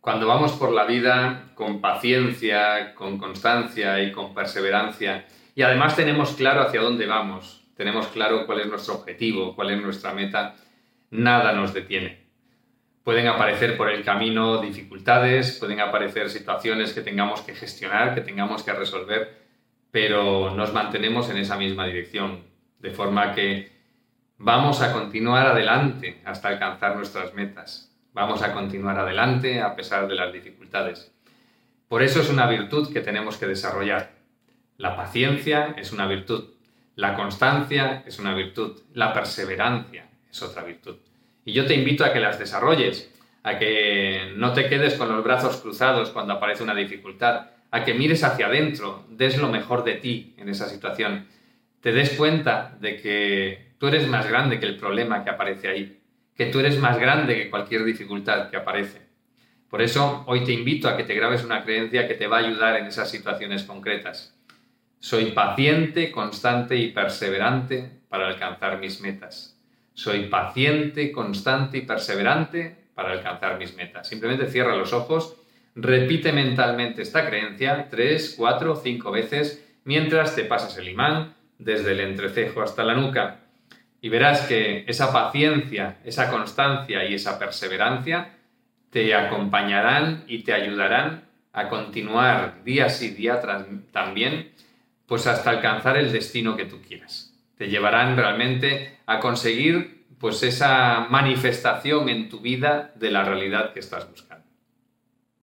Cuando vamos por la vida con paciencia, con constancia y con perseverancia, y además tenemos claro hacia dónde vamos, tenemos claro cuál es nuestro objetivo, cuál es nuestra meta, nada nos detiene. Pueden aparecer por el camino dificultades, pueden aparecer situaciones que tengamos que gestionar, que tengamos que resolver, pero nos mantenemos en esa misma dirección, de forma que vamos a continuar adelante hasta alcanzar nuestras metas. Vamos a continuar adelante a pesar de las dificultades. Por eso es una virtud que tenemos que desarrollar. La paciencia es una virtud. La constancia es una virtud. La perseverancia es otra virtud. Y yo te invito a que las desarrolles, a que no te quedes con los brazos cruzados cuando aparece una dificultad, a que mires hacia adentro, des lo mejor de ti en esa situación, te des cuenta de que tú eres más grande que el problema que aparece ahí que tú eres más grande que cualquier dificultad que aparece. Por eso hoy te invito a que te grabes una creencia que te va a ayudar en esas situaciones concretas. Soy paciente, constante y perseverante para alcanzar mis metas. Soy paciente, constante y perseverante para alcanzar mis metas. Simplemente cierra los ojos, repite mentalmente esta creencia tres, cuatro, cinco veces mientras te pasas el imán desde el entrecejo hasta la nuca y verás que esa paciencia, esa constancia y esa perseverancia te acompañarán y te ayudarán a continuar día sí día también, pues hasta alcanzar el destino que tú quieras. Te llevarán realmente a conseguir pues esa manifestación en tu vida de la realidad que estás buscando.